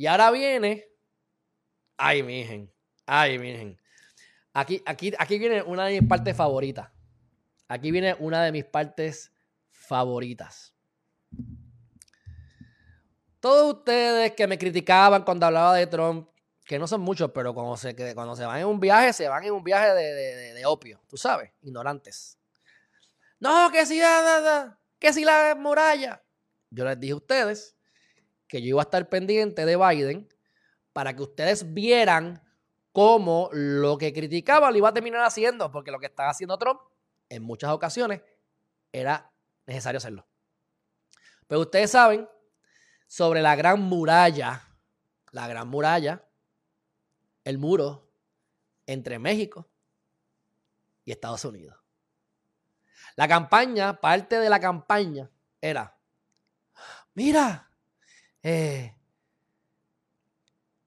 Y ahora viene. Ay, miren. Ay, miren. Aquí, aquí, aquí viene una de mis partes favoritas. Aquí viene una de mis partes favoritas. Todos ustedes que me criticaban cuando hablaba de Trump, que no son muchos, pero cuando se, cuando se van en un viaje, se van en un viaje de, opio, tú sabes, ignorantes. No, que si, da, que si la muralla. Yo les dije a ustedes que yo iba a estar pendiente de Biden para que ustedes vieran cómo lo que criticaba lo iba a terminar haciendo, porque lo que estaba haciendo Trump en muchas ocasiones era necesario hacerlo. Pero ustedes saben sobre la gran muralla, la gran muralla, el muro entre México y Estados Unidos. La campaña, parte de la campaña era, mira, eh,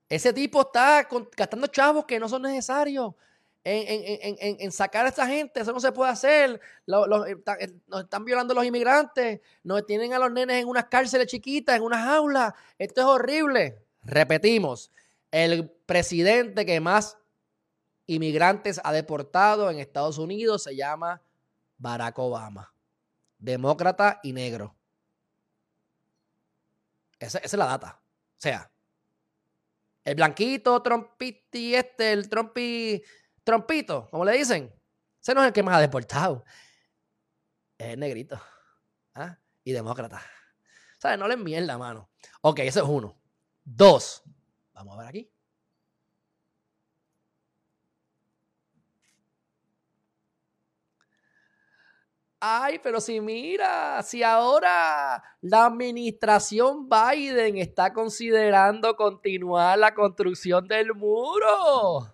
ese tipo está gastando chavos que no son necesarios en, sacar a esta gente. Eso no se puede hacer. Eh, eh, nos están violando los inmigrantes. Nos tienen a los nenes en unas cárceles chiquitas, en unas aulas. Esto es horrible. Repetimos, el presidente que más inmigrantes ha deportado en Estados Unidos se llama Barack Obama. Demócrata y negro. Esa, es la data. O sea, el blanquito, Trumpiti, este, el Trumpi Trompito, como le dicen. Ese no es el que más ha deportado. Es negrito. ¿ah? Y demócrata. ¿Sabes? No le mierda, mano. Ok, ese es uno. Dos. Vamos a ver aquí. Ay, pero si mira, si ahora la administración Biden está considerando continuar la construcción del muro.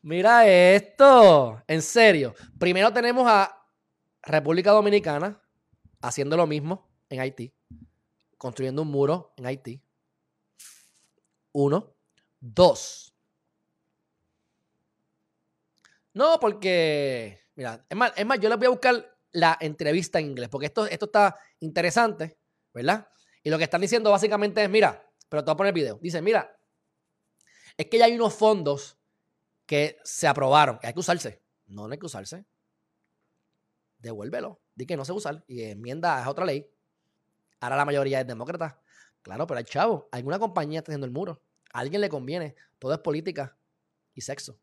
Mira esto, en serio. Primero tenemos a República Dominicana haciendo lo mismo en Haití, construyendo un muro en Haití. Uno. Dos. No, porque, mira, es más, es más, yo les voy a buscar la entrevista en inglés, porque esto, esto está interesante, ¿verdad? Y lo que están diciendo básicamente es, mira, pero te voy a poner el video. Dice, mira, es que ya hay unos fondos que se aprobaron. Hay que usarse. No, no hay que usarse. Devuélvelo. Di que no se usa y enmienda a otra ley. Ahora la mayoría es demócrata. Claro, pero hay chavo. Alguna compañía está el muro. A alguien le conviene. Todo es política y sexo.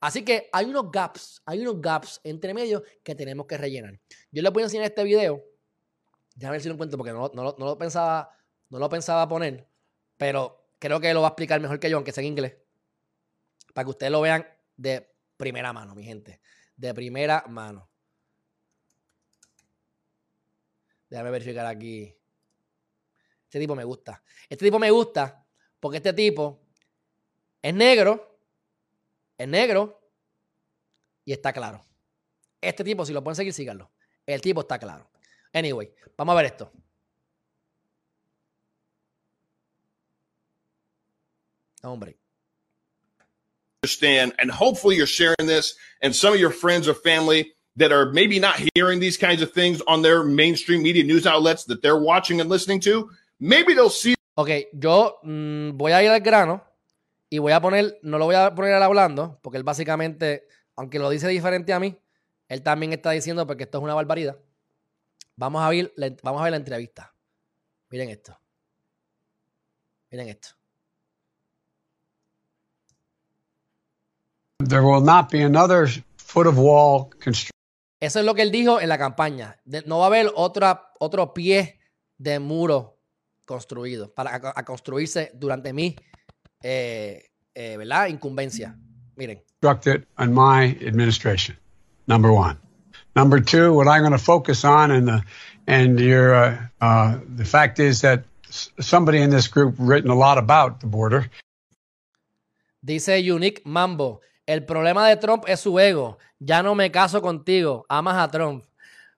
Así que hay unos gaps, hay unos gaps entre medio que tenemos que rellenar. Yo les voy a enseñar este video. Déjame ver si lo encuentro porque no, no, lo pensaba, no lo pensaba poner. Pero creo que lo va a explicar mejor que yo, aunque sea en inglés para que ustedes lo vean de primera mano, mi gente. De primera mano. Déjame verificar aquí. Este tipo me gusta. Este tipo me gusta porque este tipo es negro, es negro y está claro. Este tipo, si lo pueden seguir, síganlo. El tipo está claro. Anyway, vamos a ver esto. Hombre understand, and hopefully you're sharing this, and some of your friends or family that are maybe not hearing these kinds of things on their mainstream media news outlets that they're watching and listening to, maybe they'll see. Ok, yo mmm, voy a ir al grano y voy a poner, no lo voy a poner al hablando, porque él básicamente, aunque lo dice diferente a mí, él también está diciendo porque esto es una barbaridad. Vamos a ver, vamos a ver la entrevista. Miren esto. Miren esto. There will not be another foot of wall Eso es lo que él dijo en la campaña. no va a haber otra, otro pie de muro construido para a, construirse durante mi eh, eh, ¿verdad? incumbencia. Miren. Constructed on my administration. Number one. Number two, what I'm going to focus on, and the and your uh, uh, the fact is that somebody in this group written a lot about the border. Dice Unique Mambo. El problema de Trump es su ego. Ya no me caso contigo. Amas a Trump.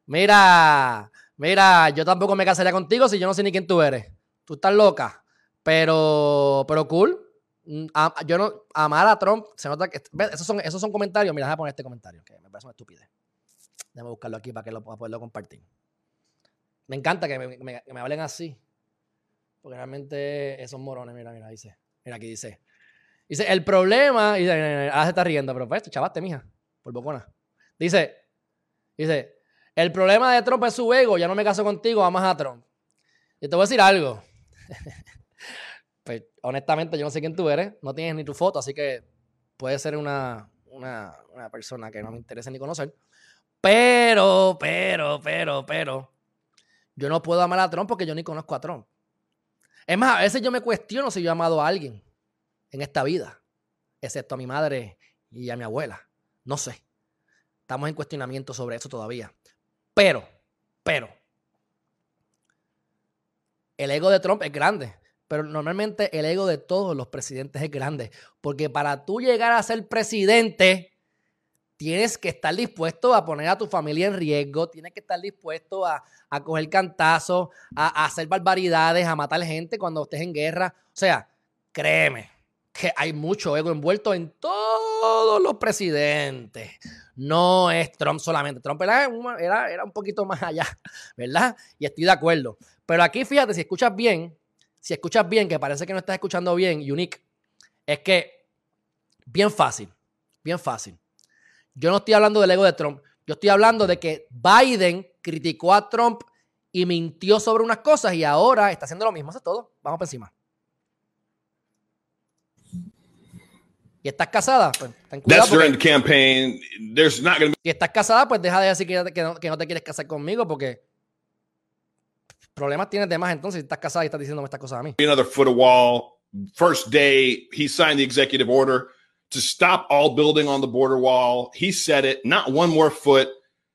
Mira, mira, yo tampoco me casaría contigo si yo no sé ni quién tú eres. Tú estás loca. Pero, pero cool. Mm, yo no, amar a Trump, se nota que. Esos son, esos son comentarios. Mira, déjame poner este comentario, que me parece una estupidez. Déjame buscarlo aquí para que lo pueda poderlo compartir. Me encanta que me, hablen así. porque realmente esos morones, mira, mira, dice. Mira, aquí dice. Dice, el problema, dice, ah, se está riendo, pero pues, chavaste, mija, por bocona. Dice, dice, el problema de Trump es su ego, ya no me caso contigo, vamos a Trump. Y te voy a decir algo. pues, honestamente, yo no sé quién tú eres, no tienes ni tu foto, así que puede ser una, una, una persona que no me interesa ni conocer. Pero, pero, pero, pero, yo no puedo amar a Trump porque yo ni conozco a Trump. Es más, a veces yo me cuestiono si yo he amado a alguien en esta vida, excepto a mi madre y a mi abuela. No sé. Estamos en cuestionamiento sobre eso todavía. Pero, pero, el ego de Trump es grande. Pero normalmente el ego de todos los presidentes es grande. Porque para tú llegar a ser presidente, tienes que estar dispuesto a poner a tu familia en riesgo, tienes que estar dispuesto a, coger cantazos, a, hacer barbaridades, a matar gente cuando estés en guerra. O sea, créeme que hay mucho ego envuelto en todos los presidentes. No es Trump solamente. Trump era, era un poquito más allá, ¿verdad? Y estoy de acuerdo. Pero aquí fíjate, si escuchas bien, si escuchas bien, que parece que no estás escuchando bien, Unique, es que bien fácil, bien fácil. Yo no estoy hablando del ego de Trump. Yo estoy hablando de que Biden criticó a Trump y mintió sobre unas cosas y ahora está haciendo lo mismo. Eso es todo. Vamos por encima. ¿Y estás casada? Pues ten cuidado. campaign. There's not be... Si estás casada, pues deja de decir que, no, que no te quieres casar conmigo porque problemas tienes de más entonces si estás casada y estás diciéndome estas cosas a mí. Another foot of wall. First day, he signed the executive order. to stop all building on the border wall. He said it, not one more foot.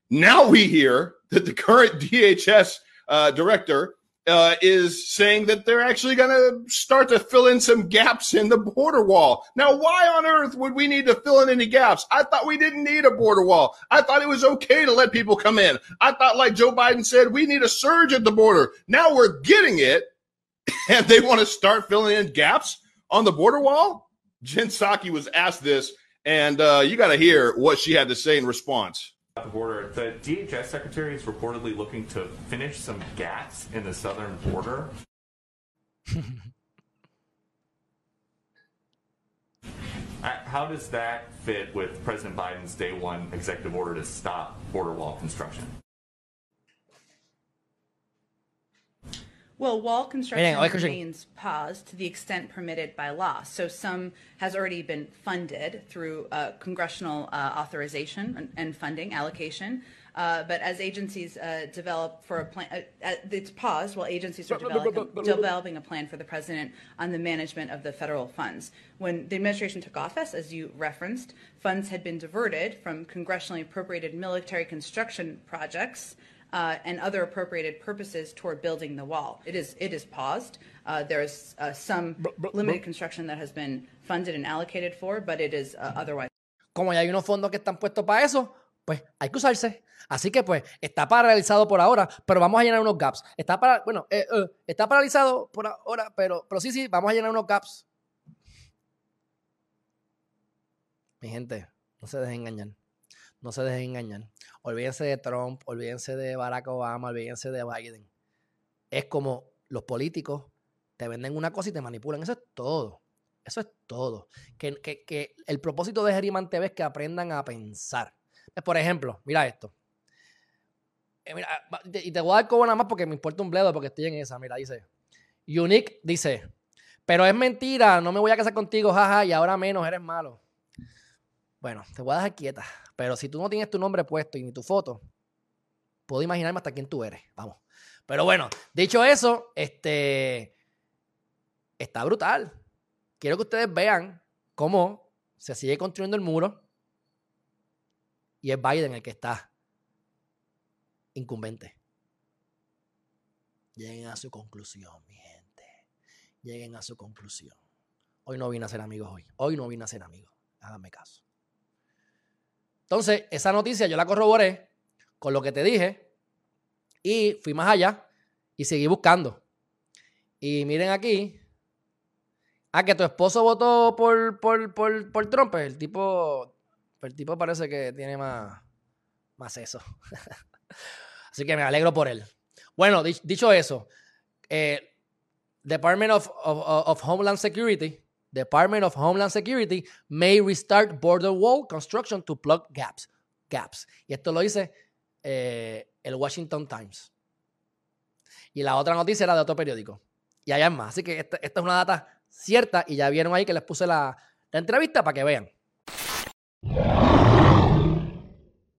Now we hear that the current DHS uh, director uh, is saying that they're actually going to start to fill in some gaps in the border wall. Now, why on earth would we need to fill in any gaps? I thought we didn't need a border wall. I thought it was okay to let people come in. I thought, like Joe Biden said, we need a surge at the border. Now we're getting it, and they want to start filling in gaps on the border wall? Jen Psaki was asked this, and uh, you got to hear what she had to say in response. At the border, the DHS secretary is reportedly looking to finish some gaps in the southern border. Uh, how does that fit with President Biden's day one executive order to stop border wall construction? Well, wall construction remains paused to the extent permitted by law. So some has already been funded through uh, congressional uh, authorization and, and, funding allocation. Uh, but as agencies uh, develop for a plan, uh, uh, it's paused while agencies are developing, developing a plan for the president on the management of the federal funds. When the administration took office, as you referenced, funds had been diverted from congressionally appropriated military construction projects uh, and other appropriated purposes toward building the wall. It is it is paused. Uh, there is uh, some limited construction that has been funded and allocated for, but it is uh, otherwise. Como ya hay unos fondos que están puestos para eso, pues hay que usarse. Así que pues está paralizado por ahora, pero vamos a llenar unos gaps. Está para, bueno, eh, eh, está paralizado por ahora, pero, pero sí, sí, vamos a llenar unos gaps. Mi gente, no se dejen engañar. No se dejen engañar. Olvídense de Trump, olvídense de Barack Obama, olvídense de Biden. Es como los políticos te venden una cosa y te manipulan. Eso es todo. Eso es todo. Que, el propósito de Geriman TV es que aprendan a pensar. Por ejemplo, mira esto. Eh, y te voy a dar como nada más porque me importa un bledo porque estoy en esa. Mira, dice. Unique dice, pero es mentira, no me voy a casar contigo, jaja, y ahora menos, eres malo. Bueno, te voy a dejar quieta. Pero si tú no tienes tu nombre puesto y ni tu foto, puedo imaginarme hasta quién tú eres. Vamos. Pero bueno, dicho eso, este está brutal. Quiero que ustedes vean cómo se sigue construyendo el muro y es Biden el que está incumbente. Lleguen a su conclusión, mi gente. Lleguen a su conclusión. Hoy no vine a ser amigos hoy. Hoy no vine a ser amigos. Háganme caso. Entonces, esa noticia yo la corroboré con lo que te dije y fui más allá y seguí buscando. Y miren aquí. Ah, que tu esposo votó por, por, por, Trump. El tipo, el tipo parece que tiene más, más eso. Así que me alegro por él. Bueno, dicho eso, eh, Department of, of Homeland Security, Department of Homeland Security may restart border wall construction to plug gaps. Gaps. Y esto lo dice eh, el Washington Times. Y la otra noticia era de otro periódico. Y allá es más. Así que esta, es una data cierta y ya vieron ahí que les puse la, la entrevista para que vean.